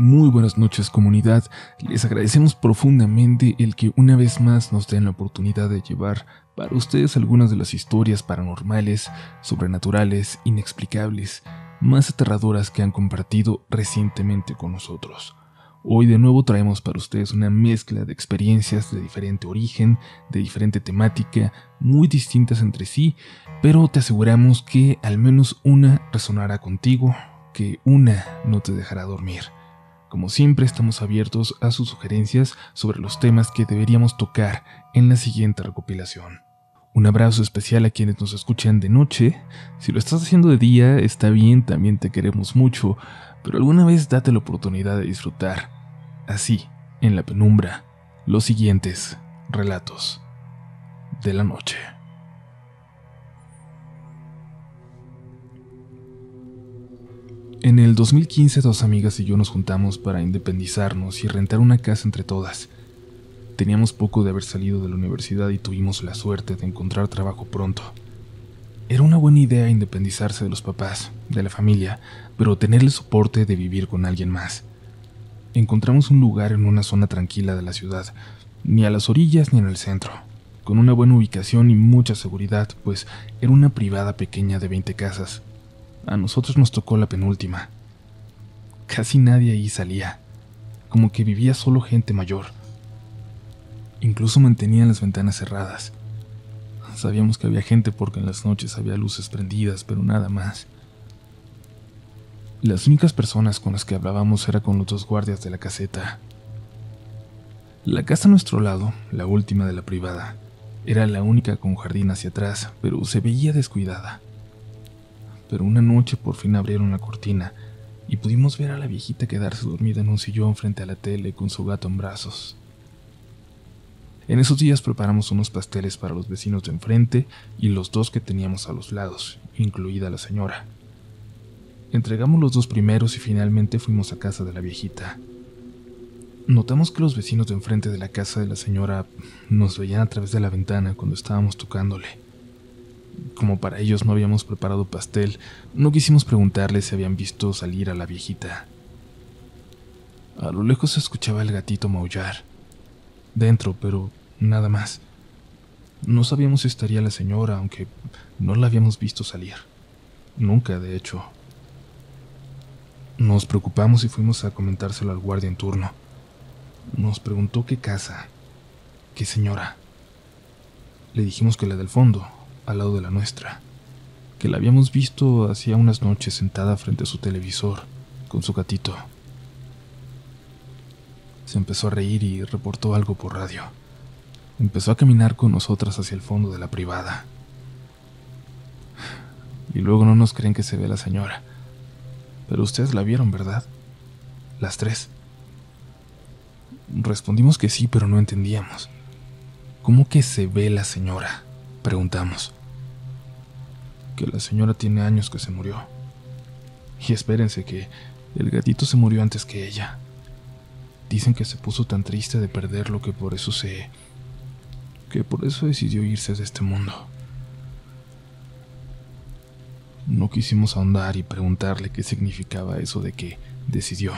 Muy buenas noches comunidad, les agradecemos profundamente el que una vez más nos den la oportunidad de llevar para ustedes algunas de las historias paranormales, sobrenaturales, inexplicables, más aterradoras que han compartido recientemente con nosotros. Hoy de nuevo traemos para ustedes una mezcla de experiencias de diferente origen, de diferente temática, muy distintas entre sí, pero te aseguramos que al menos una resonará contigo, que una no te dejará dormir. Como siempre estamos abiertos a sus sugerencias sobre los temas que deberíamos tocar en la siguiente recopilación. Un abrazo especial a quienes nos escuchan de noche. Si lo estás haciendo de día, está bien, también te queremos mucho, pero alguna vez date la oportunidad de disfrutar, así, en la penumbra, los siguientes relatos de la noche. En el 2015 dos amigas y yo nos juntamos para independizarnos y rentar una casa entre todas. Teníamos poco de haber salido de la universidad y tuvimos la suerte de encontrar trabajo pronto. Era una buena idea independizarse de los papás, de la familia, pero tener el soporte de vivir con alguien más. Encontramos un lugar en una zona tranquila de la ciudad, ni a las orillas ni en el centro, con una buena ubicación y mucha seguridad, pues era una privada pequeña de 20 casas, a nosotros nos tocó la penúltima. Casi nadie ahí salía, como que vivía solo gente mayor. Incluso mantenían las ventanas cerradas. Sabíamos que había gente porque en las noches había luces prendidas, pero nada más. Las únicas personas con las que hablábamos era con los dos guardias de la caseta. La casa a nuestro lado, la última de la privada, era la única con jardín hacia atrás, pero se veía descuidada pero una noche por fin abrieron la cortina y pudimos ver a la viejita quedarse dormida en un sillón frente a la tele con su gato en brazos. En esos días preparamos unos pasteles para los vecinos de enfrente y los dos que teníamos a los lados, incluida la señora. Entregamos los dos primeros y finalmente fuimos a casa de la viejita. Notamos que los vecinos de enfrente de la casa de la señora nos veían a través de la ventana cuando estábamos tocándole. Como para ellos no habíamos preparado pastel, no quisimos preguntarles si habían visto salir a la viejita. A lo lejos se escuchaba el gatito maullar. Dentro, pero nada más. No sabíamos si estaría la señora, aunque no la habíamos visto salir. Nunca, de hecho. Nos preocupamos y fuimos a comentárselo al guardia en turno. Nos preguntó qué casa, qué señora. Le dijimos que la del fondo, al lado de la nuestra, que la habíamos visto hacía unas noches sentada frente a su televisor con su gatito. Se empezó a reír y reportó algo por radio. Empezó a caminar con nosotras hacia el fondo de la privada. Y luego no nos creen que se ve la señora. Pero ustedes la vieron, ¿verdad? Las tres. Respondimos que sí, pero no entendíamos. ¿Cómo que se ve la señora? Preguntamos que la señora tiene años que se murió. Y espérense que el gatito se murió antes que ella. Dicen que se puso tan triste de perderlo que por eso se... que por eso decidió irse de este mundo. No quisimos ahondar y preguntarle qué significaba eso de que decidió.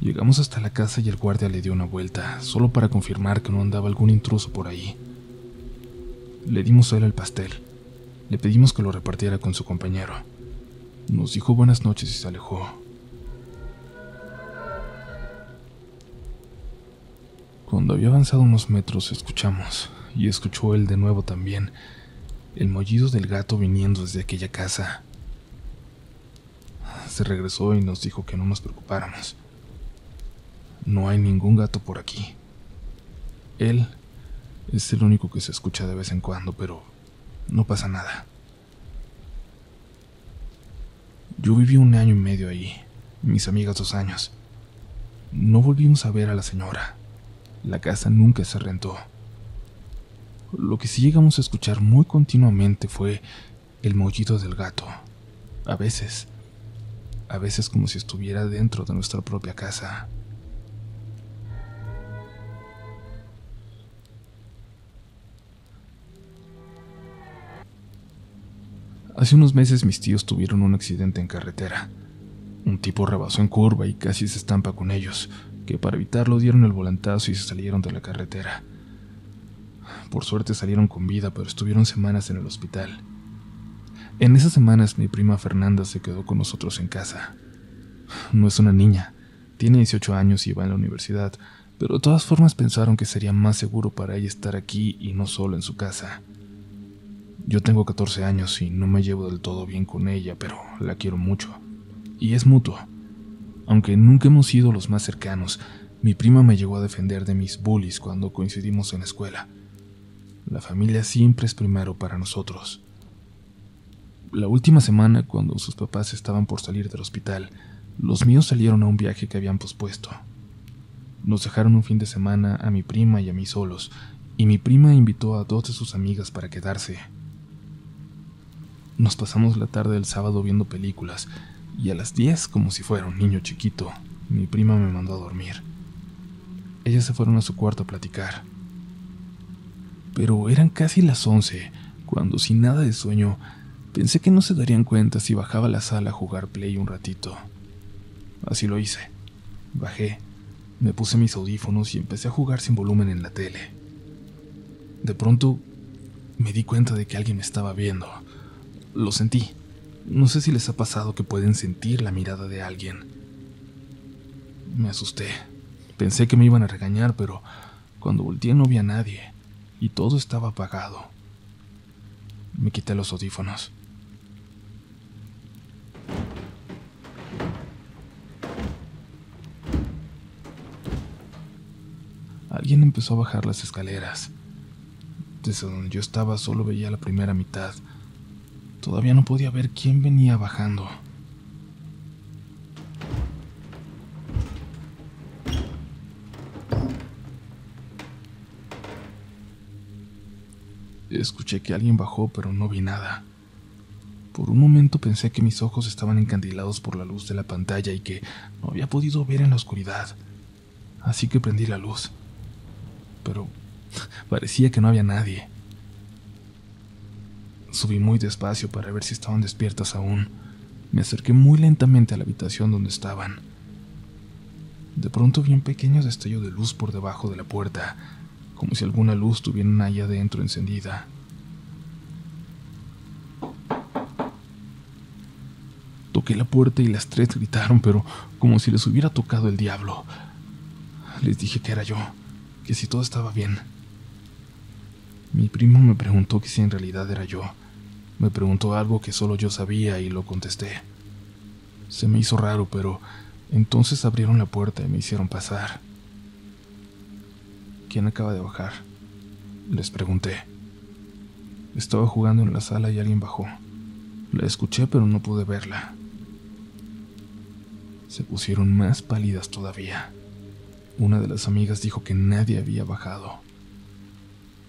Llegamos hasta la casa y el guardia le dio una vuelta, solo para confirmar que no andaba algún intruso por ahí. Le dimos a él el pastel. Le pedimos que lo repartiera con su compañero. Nos dijo buenas noches y se alejó. Cuando había avanzado unos metros escuchamos, y escuchó él de nuevo también, el mollido del gato viniendo desde aquella casa. Se regresó y nos dijo que no nos preocupáramos. No hay ningún gato por aquí. Él es el único que se escucha de vez en cuando, pero no pasa nada. Yo viví un año y medio ahí, mis amigas dos años. No volvimos a ver a la señora. La casa nunca se rentó. Lo que sí llegamos a escuchar muy continuamente fue el mollido del gato. A veces, a veces como si estuviera dentro de nuestra propia casa. Hace unos meses mis tíos tuvieron un accidente en carretera. Un tipo rebasó en curva y casi se estampa con ellos, que para evitarlo dieron el volantazo y se salieron de la carretera. Por suerte salieron con vida, pero estuvieron semanas en el hospital. En esas semanas mi prima Fernanda se quedó con nosotros en casa. No es una niña, tiene 18 años y va en la universidad, pero de todas formas pensaron que sería más seguro para ella estar aquí y no solo en su casa. Yo tengo 14 años y no me llevo del todo bien con ella, pero la quiero mucho. Y es mutuo. Aunque nunca hemos sido los más cercanos, mi prima me llegó a defender de mis bullies cuando coincidimos en la escuela. La familia siempre es primero para nosotros. La última semana, cuando sus papás estaban por salir del hospital, los míos salieron a un viaje que habían pospuesto. Nos dejaron un fin de semana a mi prima y a mí solos, y mi prima invitó a dos de sus amigas para quedarse. Nos pasamos la tarde del sábado viendo películas, y a las 10, como si fuera un niño chiquito, mi prima me mandó a dormir. Ellas se fueron a su cuarto a platicar. Pero eran casi las 11, cuando sin nada de sueño Pensé que no se darían cuenta si bajaba la sala a jugar play un ratito. Así lo hice. Bajé, me puse mis audífonos y empecé a jugar sin volumen en la tele. De pronto me di cuenta de que alguien me estaba viendo. Lo sentí. No sé si les ha pasado que pueden sentir la mirada de alguien. Me asusté. Pensé que me iban a regañar, pero cuando volteé no vi a nadie y todo estaba apagado. Me quité los audífonos. Alguien empezó a bajar las escaleras. Desde donde yo estaba solo veía la primera mitad. Todavía no podía ver quién venía bajando. Escuché que alguien bajó, pero no vi nada. Por un momento pensé que mis ojos estaban encandilados por la luz de la pantalla y que no había podido ver en la oscuridad. Así que prendí la luz. Pero parecía que no había nadie. Subí muy despacio para ver si estaban despiertas aún. Me acerqué muy lentamente a la habitación donde estaban. De pronto vi un pequeño destello de luz por debajo de la puerta, como si alguna luz tuviera ahí adentro encendida. Toqué la puerta y las tres gritaron, pero como si les hubiera tocado el diablo. Les dije que era yo, que si todo estaba bien. Mi primo me preguntó que si en realidad era yo. Me preguntó algo que solo yo sabía y lo contesté. Se me hizo raro, pero entonces abrieron la puerta y me hicieron pasar. ¿Quién acaba de bajar? Les pregunté. Estaba jugando en la sala y alguien bajó. La escuché pero no pude verla se pusieron más pálidas todavía. Una de las amigas dijo que nadie había bajado.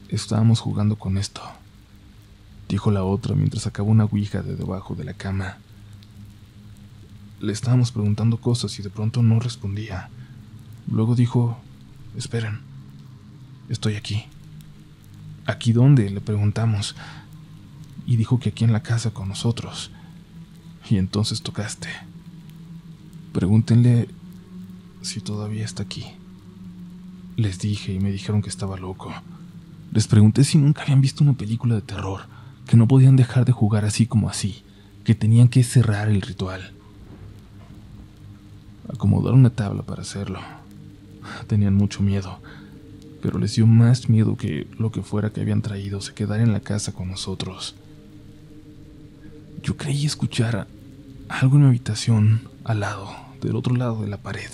Estábamos jugando con esto, dijo la otra mientras sacaba una ouija de debajo de la cama. Le estábamos preguntando cosas y de pronto no respondía. Luego dijo, esperen, estoy aquí. ¿Aquí dónde? le preguntamos. Y dijo que aquí en la casa con nosotros. Y entonces tocaste. Pregúntenle si todavía está aquí. Les dije y me dijeron que estaba loco. Les pregunté si nunca habían visto una película de terror, que no podían dejar de jugar así como así, que tenían que cerrar el ritual. Acomodaron una tabla para hacerlo. Tenían mucho miedo, pero les dio más miedo que lo que fuera que habían traído se quedara en la casa con nosotros. Yo creí escuchar algo en mi habitación al lado, del otro lado de la pared.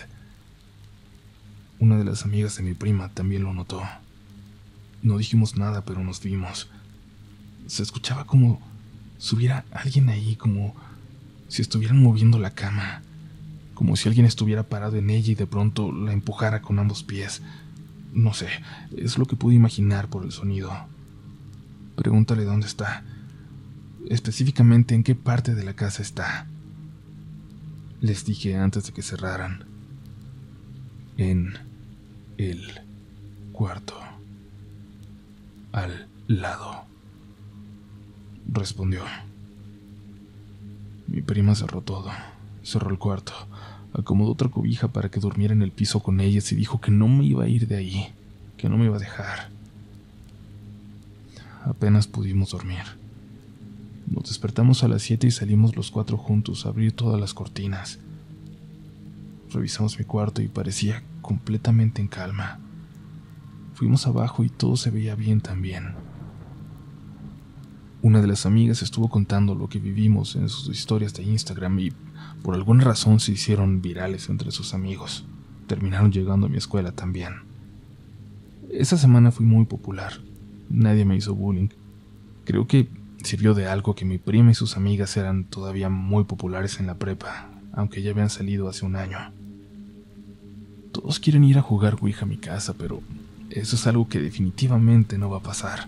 Una de las amigas de mi prima también lo notó. No dijimos nada, pero nos vimos. Se escuchaba como si hubiera alguien ahí, como si estuvieran moviendo la cama, como si alguien estuviera parado en ella y de pronto la empujara con ambos pies. No sé, es lo que pude imaginar por el sonido. Pregúntale dónde está, específicamente en qué parte de la casa está les dije antes de que cerraran. En el cuarto. Al lado. Respondió. Mi prima cerró todo cerró el cuarto, acomodó otra cobija para que durmiera en el piso con ellas y dijo que no me iba a ir de ahí, que no me iba a dejar. Apenas pudimos dormir. Nos despertamos a las 7 y salimos los cuatro juntos a abrir todas las cortinas. Revisamos mi cuarto y parecía completamente en calma. Fuimos abajo y todo se veía bien también. Una de las amigas estuvo contando lo que vivimos en sus historias de Instagram y por alguna razón se hicieron virales entre sus amigos. Terminaron llegando a mi escuela también. Esa semana fui muy popular. Nadie me hizo bullying. Creo que sirvió de algo que mi prima y sus amigas eran todavía muy populares en la prepa, aunque ya habían salido hace un año. Todos quieren ir a jugar Ouija a mi casa, pero eso es algo que definitivamente no va a pasar.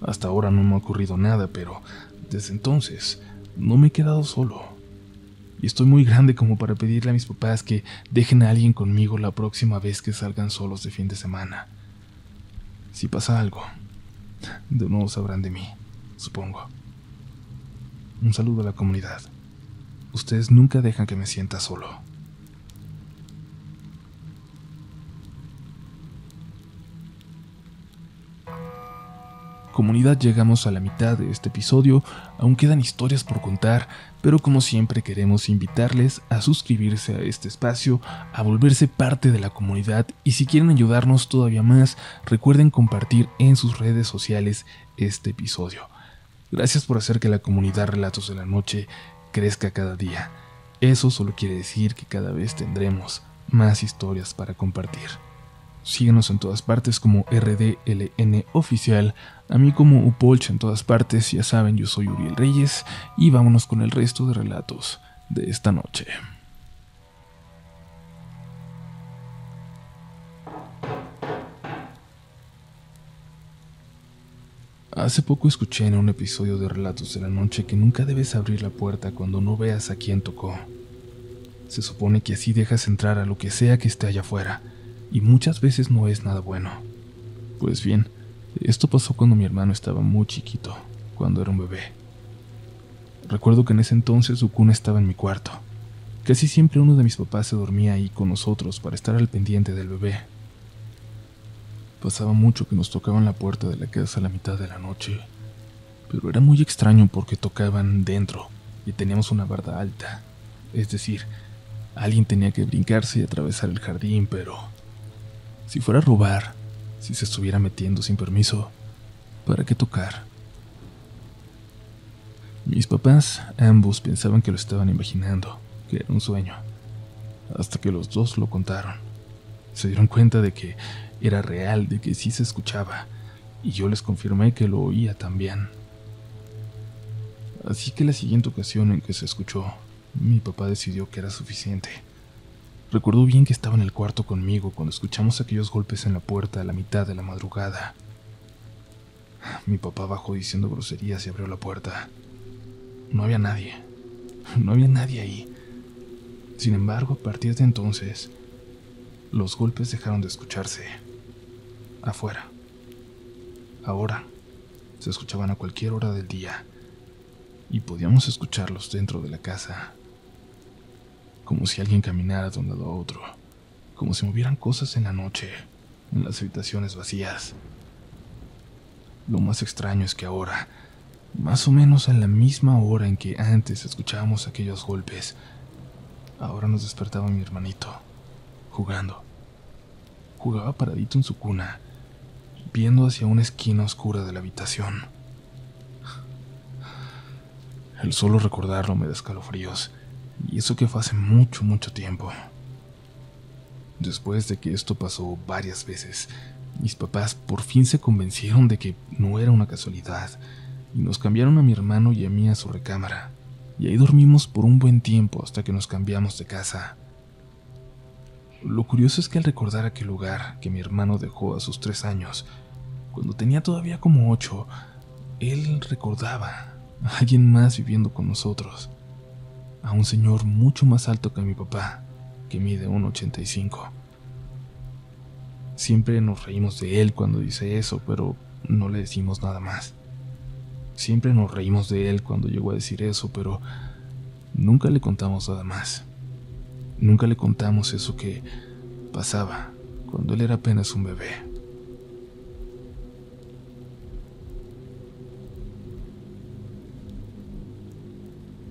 Hasta ahora no me ha ocurrido nada, pero desde entonces no me he quedado solo. Y estoy muy grande como para pedirle a mis papás que dejen a alguien conmigo la próxima vez que salgan solos de fin de semana. Si pasa algo, de nuevo sabrán de mí, supongo. Un saludo a la comunidad. Ustedes nunca dejan que me sienta solo. Comunidad, llegamos a la mitad de este episodio, aún quedan historias por contar, pero como siempre queremos invitarles a suscribirse a este espacio, a volverse parte de la comunidad y si quieren ayudarnos todavía más, recuerden compartir en sus redes sociales este episodio. Gracias por hacer que la comunidad Relatos de la Noche crezca cada día. Eso solo quiere decir que cada vez tendremos más historias para compartir. Síguenos en todas partes como RDLN Oficial, a mí como Upolch en todas partes, ya saben, yo soy Uriel Reyes y vámonos con el resto de relatos de esta noche. Hace poco escuché en un episodio de Relatos de la Noche que nunca debes abrir la puerta cuando no veas a quién tocó. Se supone que así dejas entrar a lo que sea que esté allá afuera y muchas veces no es nada bueno. Pues bien, esto pasó cuando mi hermano estaba muy chiquito, cuando era un bebé. Recuerdo que en ese entonces su cuna estaba en mi cuarto. Casi siempre uno de mis papás se dormía ahí con nosotros para estar al pendiente del bebé. Pasaba mucho que nos tocaban la puerta de la casa a la mitad de la noche, pero era muy extraño porque tocaban dentro y teníamos una barda alta. Es decir, alguien tenía que brincarse y atravesar el jardín, pero si fuera a robar, si se estuviera metiendo sin permiso, ¿para qué tocar? Mis papás, ambos, pensaban que lo estaban imaginando, que era un sueño, hasta que los dos lo contaron. Se dieron cuenta de que era real, de que sí se escuchaba, y yo les confirmé que lo oía también. Así que la siguiente ocasión en que se escuchó, mi papá decidió que era suficiente Recuerdo bien que estaba en el cuarto conmigo cuando escuchamos aquellos golpes en la puerta a la mitad de la madrugada. Mi papá bajó diciendo groserías y abrió la puerta. No había nadie. No había nadie ahí. Sin embargo, a partir de entonces, los golpes dejaron de escucharse. Afuera. Ahora, se escuchaban a cualquier hora del día. Y podíamos escucharlos dentro de la casa como si alguien caminara de un lado a otro, como si movieran cosas en la noche, en las habitaciones vacías. Lo más extraño es que ahora, más o menos a la misma hora en que antes escuchábamos aquellos golpes, ahora nos despertaba mi hermanito, jugando. Jugaba paradito en su cuna, viendo hacia una esquina oscura de la habitación. El solo recordarlo me da escalofríos y eso que fue hace mucho, mucho tiempo. Después de que esto pasó varias veces, mis papás por fin se convencieron de que no era una casualidad y nos cambiaron a mi hermano y a mí a su recámara. Y ahí dormimos por un buen tiempo hasta que nos cambiamos de casa. Lo curioso es que al recordar aquel lugar que mi hermano dejó a sus tres años, cuando tenía todavía como ocho, él recordaba a alguien más viviendo con nosotros a un señor mucho más alto que mi papá, que mide 1,85. Siempre nos reímos de él cuando dice eso, pero no le decimos nada más. Siempre nos reímos de él cuando llegó a decir eso, pero Nunca le contamos nada más. Nunca le contamos eso que pasaba cuando él era apenas un bebé.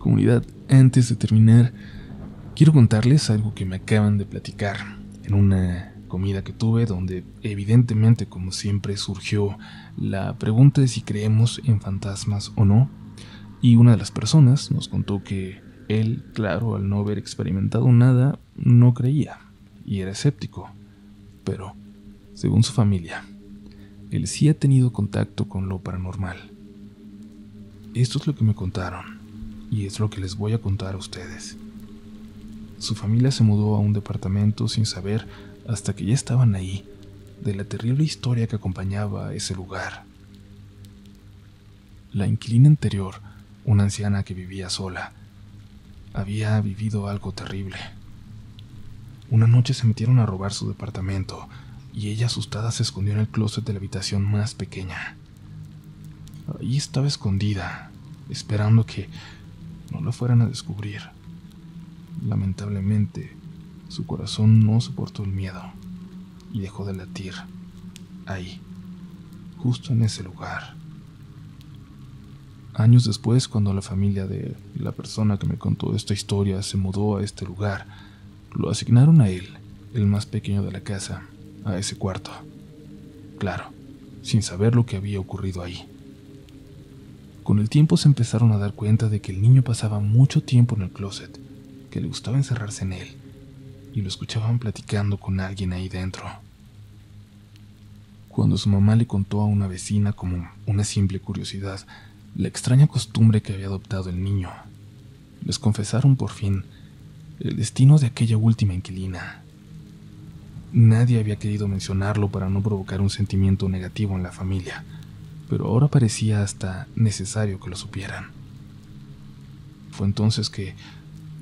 Comunidad, antes de terminar, quiero contarles algo que me acaban de platicar en una comida que tuve donde evidentemente como siempre surgió la pregunta de si creemos en fantasmas o no y una de las personas nos contó que él, claro, al no haber experimentado nada, no creía y era escéptico. Pero, según su familia, él sí ha tenido contacto con lo paranormal. Esto es lo que me contaron y es lo que les voy a contar a ustedes. Su familia se mudó a un departamento sin saber, hasta que ya estaban ahí, de la terrible historia que acompañaba a ese lugar. La inquilina anterior una anciana que vivía sola. Había vivido algo terrible. Una noche se metieron a robar su departamento y ella asustada se escondió en el closet de la habitación más pequeña. Allí estaba escondida, esperando que no la fueran a descubrir. Lamentablemente, su corazón no soportó el miedo y dejó de latir ahí, justo en ese lugar. Años después, cuando la familia de la persona que me contó esta historia se mudó a este lugar, lo asignaron a él, el más pequeño de la casa, a ese cuarto. Claro, sin saber lo que había ocurrido ahí. Con el tiempo se empezaron a dar cuenta de que el niño pasaba mucho tiempo en el closet, que le gustaba encerrarse en él, y lo escuchaban platicando con alguien ahí dentro. Cuando su mamá le contó a una vecina como una simple curiosidad la extraña costumbre que había adoptado el niño. Les confesaron por fin el destino de aquella última inquilina. Nadie había querido mencionarlo para no provocar un sentimiento negativo en la familia, pero ahora parecía hasta necesario que lo supieran. Fue entonces que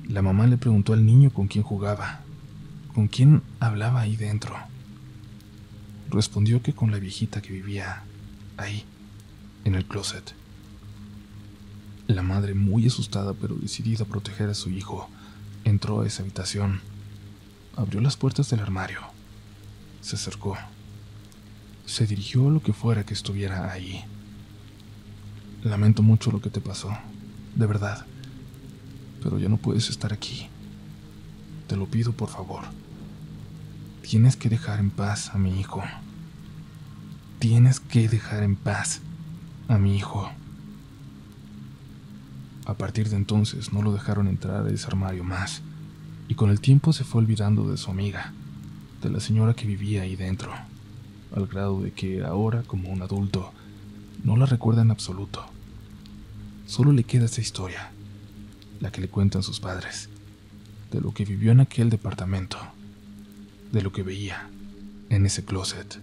la mamá le preguntó al niño con quién jugaba, con quién hablaba ahí dentro. Respondió que con la viejita que vivía ahí, en el closet. La madre, muy asustada pero decidida a proteger a su hijo, entró a esa habitación. Abrió las puertas del armario. Se acercó. Se dirigió a lo que fuera que estuviera ahí. Lamento mucho lo que te pasó, de verdad. Pero ya no puedes estar aquí. Te lo pido por favor. Tienes que dejar en paz a mi hijo. Tienes que dejar en paz a mi hijo. A partir de entonces no lo dejaron entrar a ese armario más, y con el tiempo se fue olvidando de su amiga, de la señora que vivía ahí dentro, al grado de que ahora, como un adulto, no la recuerda en absoluto. Solo le queda esa historia, la que le cuentan sus padres, de lo que vivió en aquel departamento, de lo que veía en ese closet.